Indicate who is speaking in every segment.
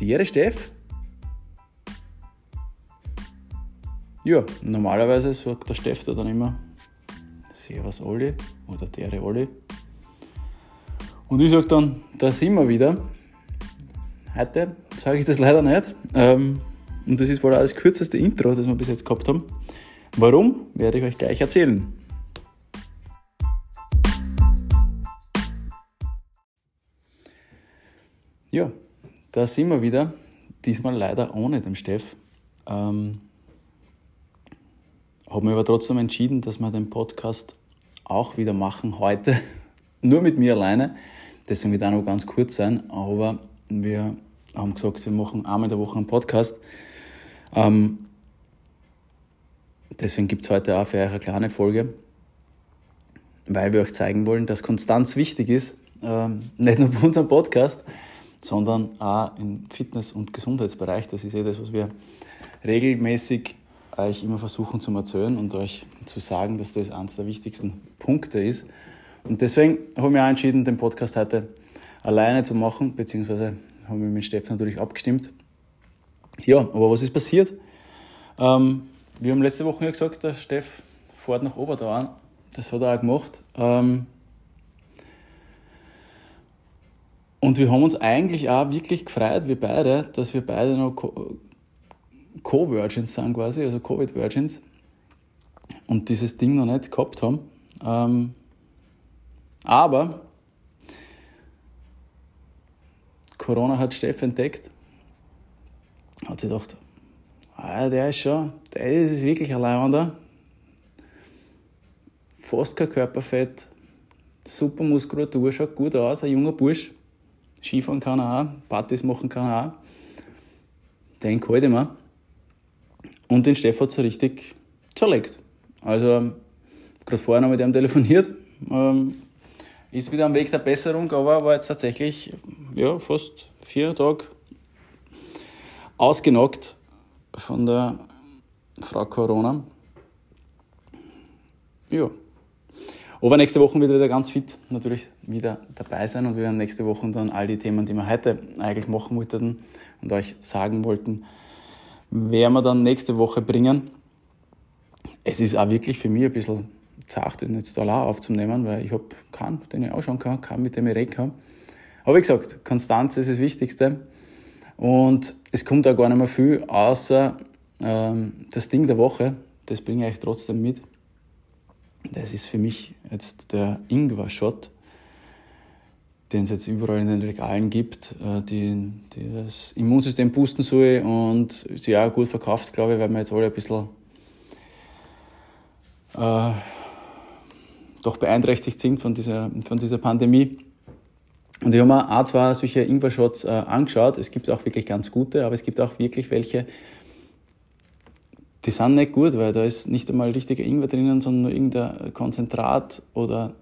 Speaker 1: Die Ehre, Steff. Ja, normalerweise sagt der Steff da dann immer Servus Olli oder Dere Olli. Und ich sage dann, da sind wir wieder. Heute sage ich das leider nicht. Ähm, und das ist wohl auch das kürzeste Intro, das wir bis jetzt gehabt haben. Warum, werde ich euch gleich erzählen. Ja, da sind wir wieder. Diesmal leider ohne den Steff. Ähm, habe mich aber trotzdem entschieden, dass wir den Podcast auch wieder machen heute. Nur mit mir alleine. Deswegen wird auch noch ganz kurz sein. Aber wir haben gesagt, wir machen einmal in der Woche einen Podcast. Ähm, deswegen gibt es heute auch für euch eine kleine Folge, weil wir euch zeigen wollen, dass Konstanz wichtig ist. Ähm, nicht nur bei unserem Podcast, sondern auch im Fitness- und Gesundheitsbereich. Das ist eh das, was wir regelmäßig euch immer versuchen zu erzählen und euch zu sagen, dass das eines der wichtigsten Punkte ist. Und deswegen habe ich mich auch entschieden, den Podcast heute alleine zu machen, beziehungsweise haben wir mit Steff natürlich abgestimmt. Ja, aber was ist passiert? Ähm, wir haben letzte Woche ja gesagt, der Steff fährt nach Oberdauern. Das hat er auch gemacht. Ähm, Und wir haben uns eigentlich auch wirklich gefreut, wir beide, dass wir beide noch Co-Virgins sind quasi, also Covid-Virgins. Und dieses Ding noch nicht gehabt haben. Ähm, aber Corona hat Steff entdeckt. Hat sich gedacht, ah, der ist schon, der ist wirklich ein Leihwander. Fast kein Körperfett, super Muskulatur, schaut gut aus, ein junger Bursch. Skifahren kann er auch, Partys machen kann er auch. Den halte ich. Und den Steff hat so richtig zerlegt. Also, gerade vorher noch mit ihm telefoniert. Ähm, ist wieder am Weg der Besserung, aber war jetzt tatsächlich ja, fast vier Tage ausgenockt von der Frau Corona. Ja, aber nächste Woche wird er wieder ganz fit natürlich wieder dabei sein und wir werden nächste Woche dann all die Themen, die wir heute eigentlich machen wollten und euch sagen wollten, werden wir dann nächste Woche bringen. Es ist auch wirklich für mich ein bisschen zart, den jetzt da aufzunehmen, weil ich habe keinen, den ich ausschauen kann, keinen, mit dem ich reden kann. Aber wie gesagt, Konstanz ist das Wichtigste und es kommt auch gar nicht mehr viel, außer ähm, das Ding der Woche, das bringe ich trotzdem mit. Das ist für mich jetzt der Ingwer-Shot, den es jetzt überall in den Regalen gibt, äh, die, die das Immunsystem boosten soll und sie auch gut verkauft, glaube ich, weil wir jetzt alle ein bisschen äh, doch beeinträchtigt sind von dieser, von dieser Pandemie. Und ich habe mir auch zwei solche Ingwer-Shots äh, angeschaut. Es gibt auch wirklich ganz gute, aber es gibt auch wirklich welche, die sind nicht gut, weil da ist nicht einmal richtiger Ingwer drinnen, sondern nur irgendein Konzentrat oder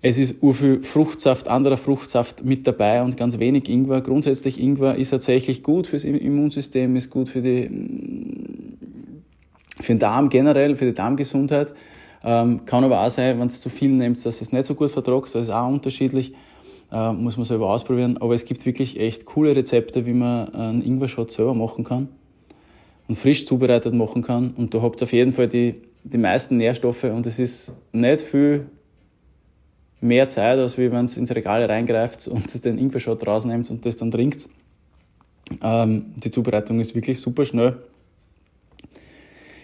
Speaker 1: es ist urviel Fruchtsaft, anderer Fruchtsaft mit dabei und ganz wenig Ingwer. Grundsätzlich Ingwer ist tatsächlich gut fürs Immunsystem, ist gut für, die, für den Darm generell, für die Darmgesundheit. Ähm, kann aber auch sein, wenn es zu viel nimmt, dass es nicht so gut vertragt. Das ist auch unterschiedlich. Äh, muss man selber ausprobieren. Aber es gibt wirklich echt coole Rezepte, wie man einen Ingwer-Shot selber machen kann und frisch zubereitet machen kann. Und da habt ihr auf jeden Fall die, die meisten Nährstoffe und es ist nicht viel mehr Zeit, als wenn es ins Regal reingreift und den Ingwer-Shot rausnehmt und das dann trinkt. Ähm, die Zubereitung ist wirklich super schnell.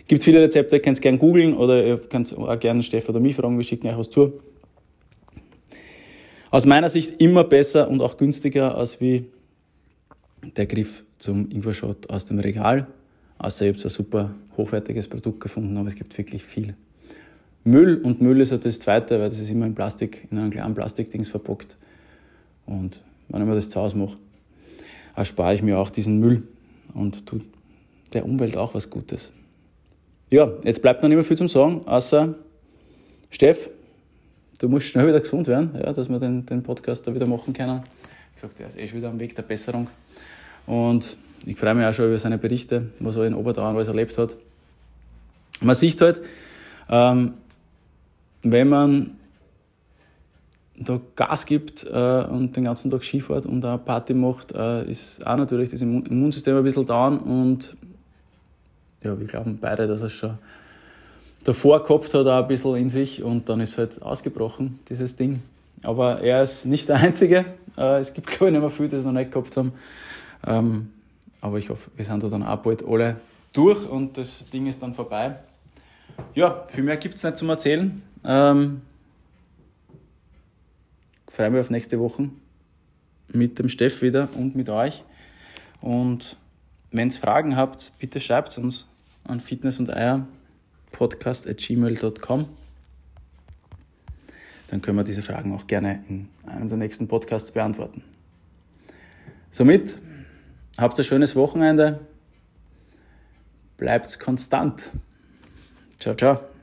Speaker 1: Gibt viele Rezepte, ihr könnt es gerne googeln oder ihr könnt auch gerne Steff oder mich fragen, wir schicken euch was zu. Aus meiner Sicht immer besser und auch günstiger als wie der Griff zum Ingwer-Shot aus dem Regal. Außer ich habe ein super hochwertiges Produkt gefunden, aber es gibt wirklich viel. Müll und Müll ist ja das zweite, weil das ist immer in Plastik, in einem kleinen Plastikdings verpackt. Und wenn ich mir das zu Hause mache, erspare ich mir auch diesen Müll und tue der Umwelt auch was Gutes. Ja, jetzt bleibt noch nicht mehr viel zum Sagen, außer Steff, du musst schnell wieder gesund werden, ja, dass wir den, den Podcast da wieder machen können. Ich gesagt, er ist eh schon wieder am Weg der Besserung. Und ich freue mich auch schon über seine Berichte, was er in Oberdauern alles erlebt hat. Man sieht halt, ähm, wenn man da Gas gibt äh, und den ganzen Tag Skifahrt und auch Party macht, äh, ist auch natürlich das Immunsystem ein bisschen down und ja, wir glauben beide, dass er schon davor gehabt hat, auch ein bisschen in sich und dann ist halt ausgebrochen, dieses Ding. Aber er ist nicht der Einzige. Äh, es gibt, glaube ich, nicht mehr viele, die es noch nicht gehabt haben. Ähm, aber ich hoffe, wir sind da dann auch bald alle durch und das Ding ist dann vorbei. Ja, viel mehr gibt es nicht zum Erzählen. Ähm, freue mich auf nächste Woche mit dem Steff wieder und mit euch. Und wenn ihr Fragen habt, bitte schreibt uns an fitness und eier podcast at gmail.com. Dann können wir diese Fragen auch gerne in einem der nächsten Podcasts beantworten. Somit habt ein schönes Wochenende. Bleibt konstant. Ciao, ciao.